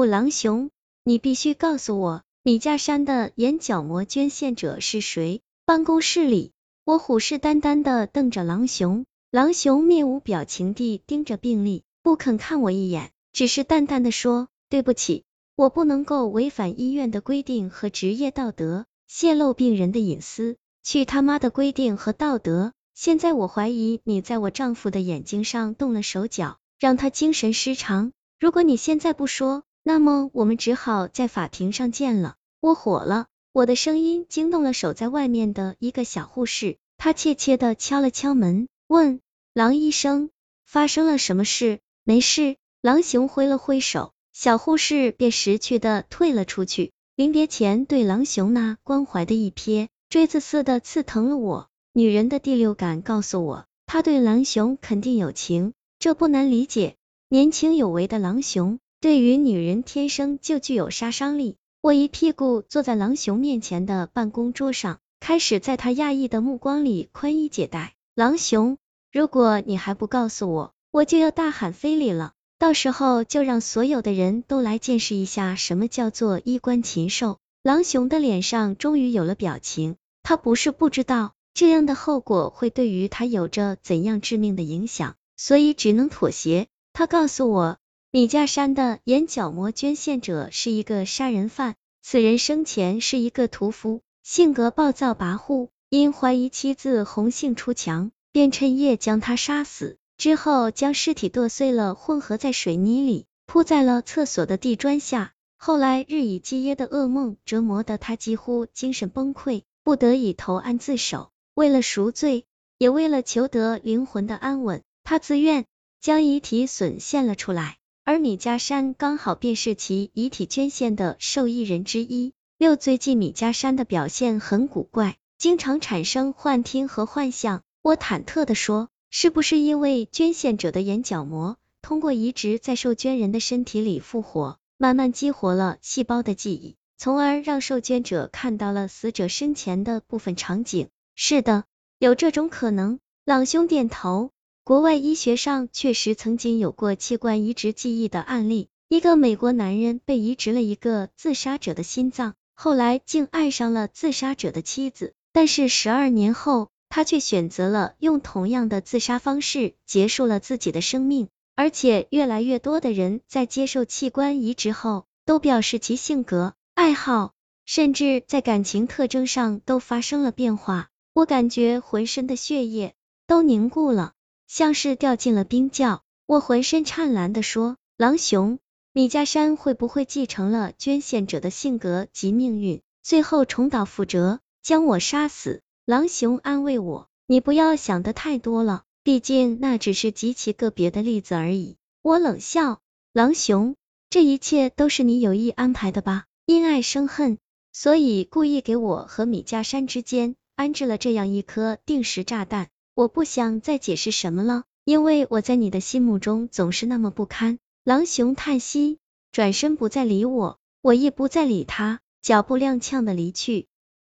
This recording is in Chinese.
不，狼熊，你必须告诉我，米家山的眼角膜捐献者是谁？办公室里，我虎视眈眈的瞪着狼熊，狼熊面无表情地盯着病历，不肯看我一眼，只是淡淡的说：“对不起，我不能够违反医院的规定和职业道德，泄露病人的隐私。去他妈的规定和道德！现在我怀疑你在我丈夫的眼睛上动了手脚，让他精神失常。如果你现在不说，那么我们只好在法庭上见了。我火了，我的声音惊动了守在外面的一个小护士，她怯怯的敲了敲门，问狼医生发生了什么事？没事。狼熊挥了挥手，小护士便识趣的退了出去。临别前对狼熊那关怀的一瞥，锥子似的刺疼了我。女人的第六感告诉我，她对狼熊肯定有情，这不难理解。年轻有为的狼熊。对于女人天生就具有杀伤力。我一屁股坐在狼熊面前的办公桌上，开始在他讶异的目光里宽衣解带。狼熊，如果你还不告诉我，我就要大喊非礼了。到时候就让所有的人都来见识一下什么叫做衣冠禽兽。狼熊的脸上终于有了表情，他不是不知道这样的后果会对于他有着怎样致命的影响，所以只能妥协。他告诉我。米家山的眼角膜捐献者是一个杀人犯，此人生前是一个屠夫，性格暴躁跋扈，因怀疑妻子红杏出墙，便趁夜将他杀死，之后将尸体剁碎了，混合在水泥里，铺在了厕所的地砖下。后来日以继夜的噩梦折磨得他几乎精神崩溃，不得已投案自首。为了赎罪，也为了求得灵魂的安稳，他自愿将遗体损献了出来。而米加山刚好便是其遗体捐献的受益人之一。六最近米加山的表现很古怪，经常产生幻听和幻象。我忐忑的说，是不是因为捐献者的眼角膜通过移植在受捐人的身体里复活，慢慢激活了细胞的记忆，从而让受捐者看到了死者生前的部分场景？是的，有这种可能。朗兄点头。国外医学上确实曾经有过器官移植记忆的案例，一个美国男人被移植了一个自杀者的心脏，后来竟爱上了自杀者的妻子，但是十二年后，他却选择了用同样的自杀方式结束了自己的生命。而且越来越多的人在接受器官移植后，都表示其性格、爱好，甚至在感情特征上都发生了变化。我感觉浑身的血液都凝固了。像是掉进了冰窖，我浑身颤蓝的说：“狼熊，米家山会不会继承了捐献者的性格及命运，最后重蹈覆辙，将我杀死？”狼熊安慰我：“你不要想的太多了，毕竟那只是极其个别的例子而已。”我冷笑：“狼熊，这一切都是你有意安排的吧？因爱生恨，所以故意给我和米家山之间安置了这样一颗定时炸弹。”我不想再解释什么了，因为我在你的心目中总是那么不堪。狼熊叹息，转身不再理我，我亦不再理他，脚步踉跄的离去。